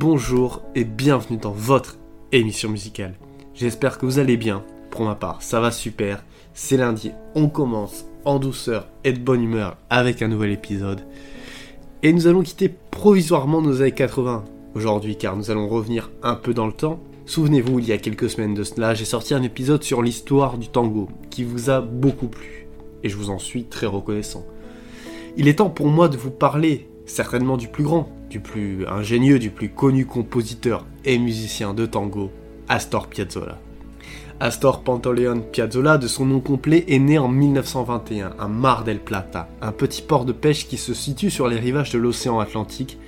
bonjour et bienvenue dans votre émission musicale. J'espère que vous allez bien. Pour ma part, ça va super. C'est lundi, on commence en douceur et de bonne humeur avec un nouvel épisode. Et nous allons quitter provisoirement nos années 80 aujourd'hui car nous allons revenir un peu dans le temps. Souvenez-vous, il y a quelques semaines de cela, j'ai sorti un épisode sur l'histoire du tango qui vous a beaucoup plu. Et je vous en suis très reconnaissant. Il est temps pour moi de vous parler certainement du plus grand, du plus ingénieux, du plus connu compositeur et musicien de tango, Astor Piazzolla. Astor Pantaleon Piazzolla, de son nom complet, est né en 1921 à Mar del Plata, un petit port de pêche qui se situe sur les rivages de l'océan Atlantique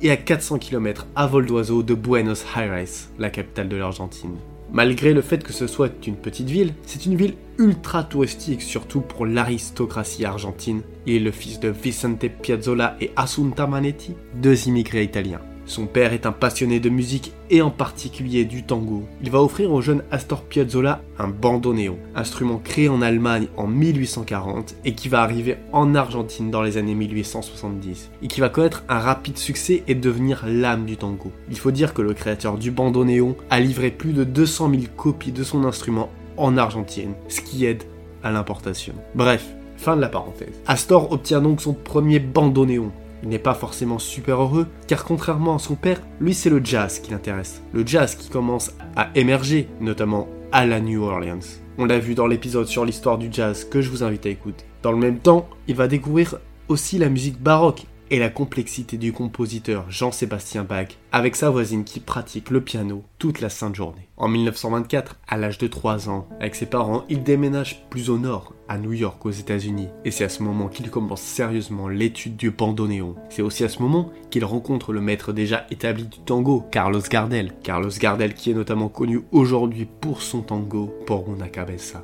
et à 400 km à vol d'oiseau de Buenos Aires, la capitale de l'Argentine. Malgré le fait que ce soit une petite ville, c'est une ville ultra touristique, surtout pour l'aristocratie argentine. Il est le fils de Vicente Piazzolla et Assunta Manetti, deux immigrés italiens. Son père est un passionné de musique et en particulier du tango. Il va offrir au jeune Astor Piazzolla un bandoneon, instrument créé en Allemagne en 1840 et qui va arriver en Argentine dans les années 1870 et qui va connaître un rapide succès et devenir l'âme du tango. Il faut dire que le créateur du bandoneon a livré plus de 200 000 copies de son instrument en Argentine, ce qui aide à l'importation. Bref, fin de la parenthèse. Astor obtient donc son premier bandoneon il n'est pas forcément super heureux, car contrairement à son père, lui c'est le jazz qui l'intéresse. Le jazz qui commence à émerger, notamment à la New Orleans. On l'a vu dans l'épisode sur l'histoire du jazz que je vous invite à écouter. Dans le même temps, il va découvrir aussi la musique baroque et la complexité du compositeur Jean-Sébastien Bach avec sa voisine qui pratique le piano toute la sainte journée. En 1924, à l'âge de 3 ans, avec ses parents, il déménage plus au nord, à New York aux États-Unis. Et c'est à ce moment qu'il commence sérieusement l'étude du bandoneon. C'est aussi à ce moment qu'il rencontre le maître déjà établi du tango, Carlos Gardel. Carlos Gardel qui est notamment connu aujourd'hui pour son tango Por una cabeza.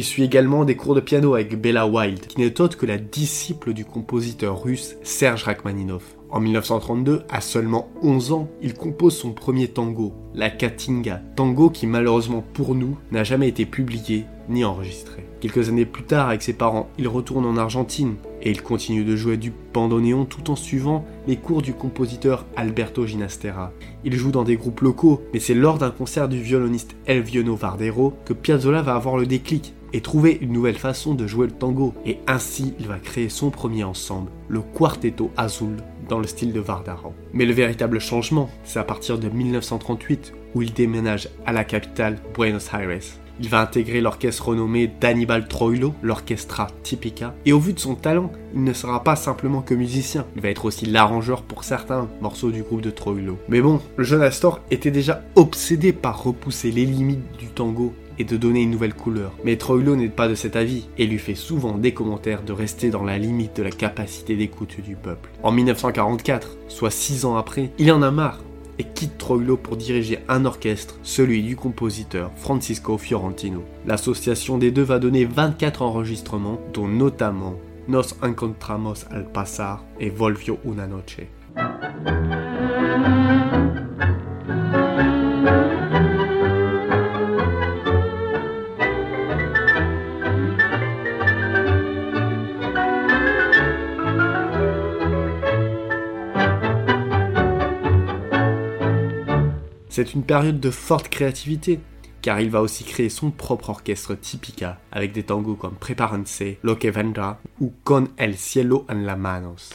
Il suit également des cours de piano avec Bella Wild, qui n'est autre que la disciple du compositeur russe Serge Rachmaninoff. En 1932, à seulement 11 ans, il compose son premier tango, la Katinga, tango qui malheureusement pour nous n'a jamais été publié ni enregistré. Quelques années plus tard, avec ses parents, il retourne en Argentine et il continue de jouer du bandoneon tout en suivant les cours du compositeur Alberto Ginastera. Il joue dans des groupes locaux, mais c'est lors d'un concert du violoniste Elviono Vardero que Piazzolla va avoir le déclic et trouver une nouvelle façon de jouer le tango. Et ainsi, il va créer son premier ensemble, le Quartetto Azul, dans le style de Vardaro. Mais le véritable changement, c'est à partir de 1938 où il déménage à la capitale, Buenos Aires. Il va intégrer l'orchestre renommé d'Annibal Troilo, l'Orchestra Tipica, et au vu de son talent, il ne sera pas simplement que musicien, il va être aussi l'arrangeur pour certains morceaux du groupe de Troilo. Mais bon, le jeune Astor était déjà obsédé par repousser les limites du tango et de donner une nouvelle couleur. Mais Troilo n'est pas de cet avis et lui fait souvent des commentaires de rester dans la limite de la capacité d'écoute du peuple. En 1944, soit six ans après, il en a marre et quitte Troilo pour diriger un orchestre, celui du compositeur Francisco Fiorentino. L'association des deux va donner 24 enregistrements, dont notamment Nos encontramos al pasar et Volvio una noche. C'est une période de forte créativité, car il va aussi créer son propre orchestre Tipica, avec des tangos comme Preparense, Lo que ou Con el cielo en la manos.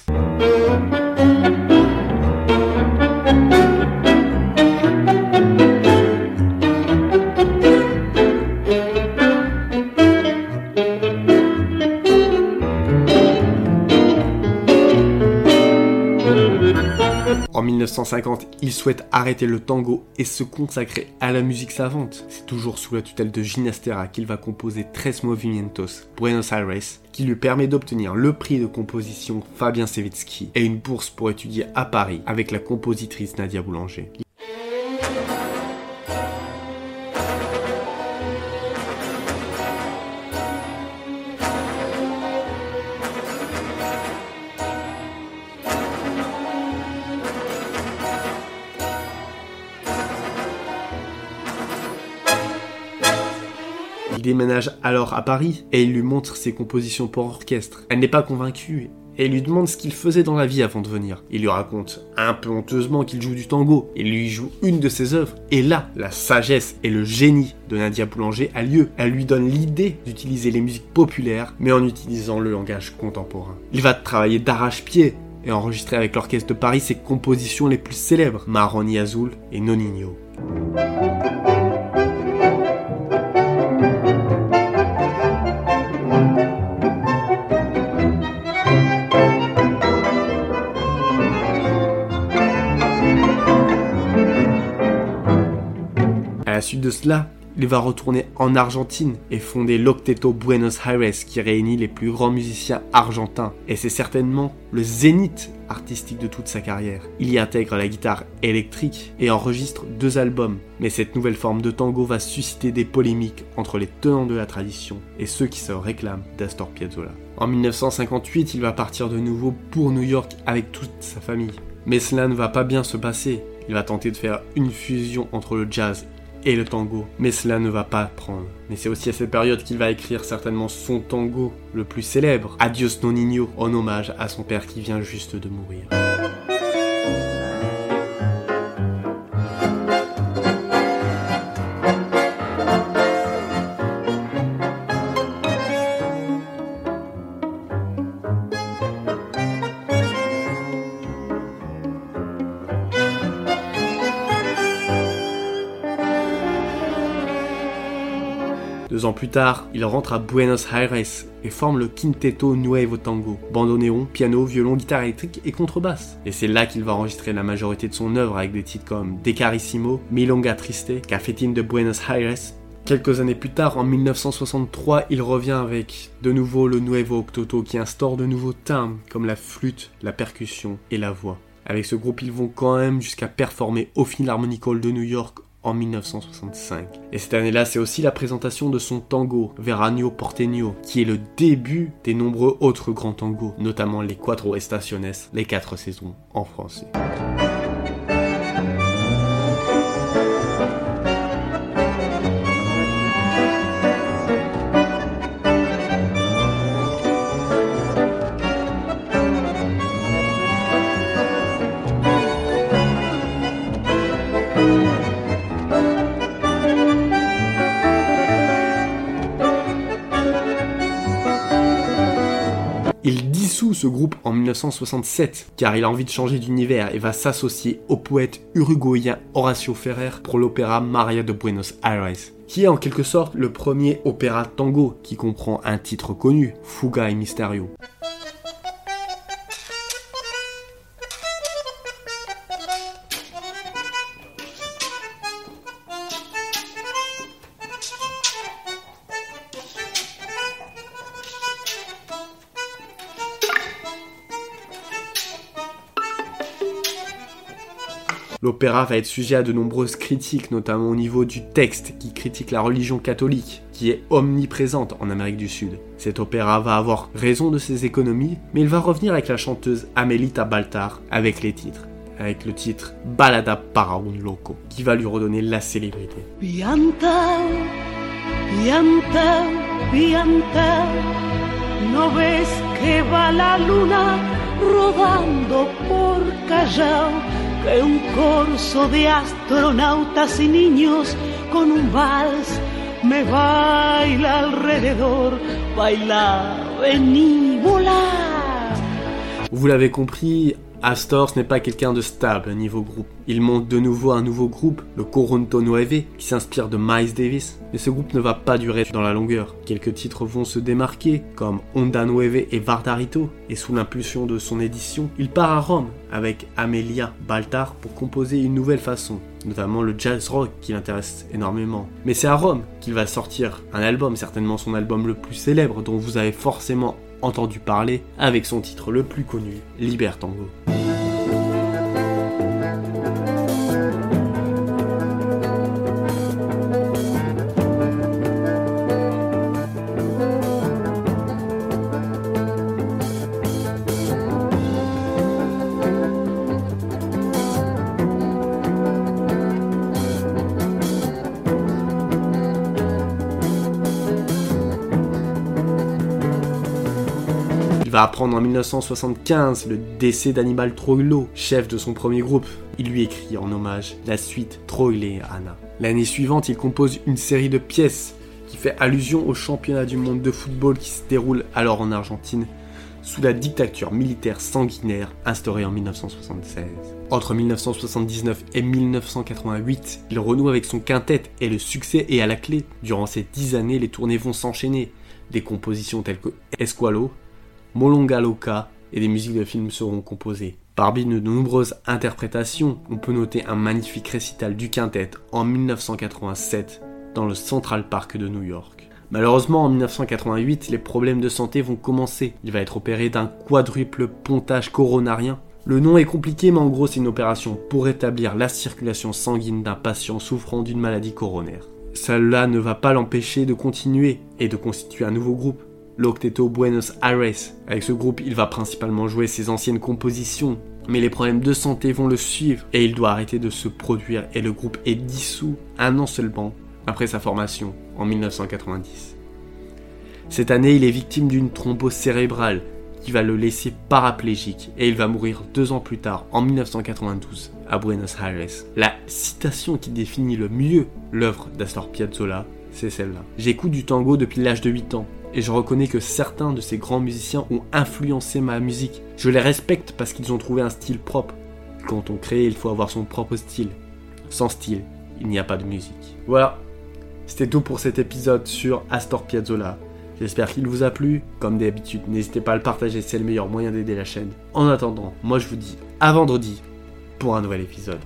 En 1950, il souhaite arrêter le tango et se consacrer à la musique savante. C'est toujours sous la tutelle de Ginastera qu'il va composer Tres Movimientos, Buenos Aires, qui lui permet d'obtenir le prix de composition Fabien Sevitsky et une bourse pour étudier à Paris avec la compositrice Nadia Boulanger. Déménage alors à Paris et il lui montre ses compositions pour orchestre. Elle n'est pas convaincue et lui demande ce qu'il faisait dans la vie avant de venir. Il lui raconte un peu honteusement qu'il joue du tango et lui joue une de ses œuvres. Et là, la sagesse et le génie de Nadia Boulanger a lieu. Elle lui donne l'idée d'utiliser les musiques populaires, mais en utilisant le langage contemporain. Il va travailler d'arrache-pied et enregistrer avec l'Orchestre de Paris ses compositions les plus célèbres, Maroni Azul et Noninho. De cela, il va retourner en Argentine et fonder l'Octeto Buenos Aires qui réunit les plus grands musiciens argentins. Et c'est certainement le zénith artistique de toute sa carrière. Il y intègre la guitare électrique et enregistre deux albums. Mais cette nouvelle forme de tango va susciter des polémiques entre les tenants de la tradition et ceux qui se réclament d'Astor Piazzolla. En 1958, il va partir de nouveau pour New York avec toute sa famille. Mais cela ne va pas bien se passer. Il va tenter de faire une fusion entre le jazz et le tango. Mais cela ne va pas prendre. Mais c'est aussi à cette période qu'il va écrire certainement son tango le plus célèbre, Adios Nonino, en hommage à son père qui vient juste de mourir. Deux ans plus tard, il rentre à Buenos Aires et forme le Quinteto Nuevo Tango, bandoneon, piano, violon, guitare électrique et contrebasse. Et c'est là qu'il va enregistrer la majorité de son œuvre avec des titres comme Decarissimo, Milonga Triste, Cafetín de Buenos Aires. Quelques années plus tard, en 1963, il revient avec de nouveau le Nuevo Octoto qui instaure de nouveaux timbres comme la flûte, la percussion et la voix. Avec ce groupe, ils vont quand même jusqu'à performer au Philharmonic Hall de New York en 1965. Et cette année-là, c'est aussi la présentation de son tango, Veranio Porteño, qui est le début des nombreux autres grands tangos, notamment les Quattro Estaciones, les quatre saisons en français. Dissout ce groupe en 1967 car il a envie de changer d'univers et va s'associer au poète uruguayen Horacio Ferrer pour l'opéra Maria de Buenos Aires, qui est en quelque sorte le premier opéra tango qui comprend un titre connu, Fuga y Misterio. L'opéra va être sujet à de nombreuses critiques, notamment au niveau du texte qui critique la religion catholique, qui est omniprésente en Amérique du Sud. Cet opéra va avoir raison de ses économies, mais il va revenir avec la chanteuse Amelita Baltar avec les titres. Avec le titre Balada para un loco, qui va lui redonner la célébrité. Un corso de astronautas y niños con un vals me baila alrededor, baila, vení, volar. Vous l'avez compris, Astor ce n'est pas quelqu'un de stable niveau groupe. Il monte de nouveau un nouveau groupe, le Coronto Nueve, qui s'inspire de Miles Davis, mais ce groupe ne va pas durer dans la longueur. Quelques titres vont se démarquer, comme Onda Nueve et Vardarito, et sous l'impulsion de son édition, il part à Rome avec Amelia Baltar pour composer une nouvelle façon, notamment le jazz rock qui l'intéresse énormément. Mais c'est à Rome qu'il va sortir un album, certainement son album le plus célèbre, dont vous avez forcément entendu parler, avec son titre le plus connu, Libertango. Va apprendre en 1975 le décès d'Annibal Troilo, chef de son premier groupe. Il lui écrit en hommage la suite Troilé Anna. L'année suivante, il compose une série de pièces qui fait allusion au championnat du monde de football qui se déroule alors en Argentine sous la dictature militaire sanguinaire instaurée en 1976. Entre 1979 et 1988, il renoue avec son quintet et le succès est à la clé. Durant ces dix années, les tournées vont s'enchaîner. Des compositions telles que Esqualo, Molonga Loca et des musiques de films seront composées. Parmi de nombreuses interprétations, on peut noter un magnifique récital du quintet en 1987 dans le Central Park de New York. Malheureusement, en 1988, les problèmes de santé vont commencer. Il va être opéré d'un quadruple pontage coronarien. Le nom est compliqué, mais en gros, c'est une opération pour rétablir la circulation sanguine d'un patient souffrant d'une maladie coronaire. Cela ne va pas l'empêcher de continuer et de constituer un nouveau groupe, l'Octeto Buenos Aires. Avec ce groupe, il va principalement jouer ses anciennes compositions, mais les problèmes de santé vont le suivre et il doit arrêter de se produire et le groupe est dissous un an seulement après sa formation en 1990. Cette année, il est victime d'une thrombose cérébrale qui va le laisser paraplégique et il va mourir deux ans plus tard, en 1992, à Buenos Aires. La citation qui définit le mieux l'œuvre d'Astor Piazzolla, c'est celle-là. J'écoute du tango depuis l'âge de 8 ans et je reconnais que certains de ces grands musiciens ont influencé ma musique. Je les respecte parce qu'ils ont trouvé un style propre. Quand on crée, il faut avoir son propre style. Sans style, il n'y a pas de musique. Voilà, c'était tout pour cet épisode sur Astor Piazzolla. J'espère qu'il vous a plu. Comme d'habitude, n'hésitez pas à le partager, c'est le meilleur moyen d'aider la chaîne. En attendant, moi je vous dis à vendredi pour un nouvel épisode.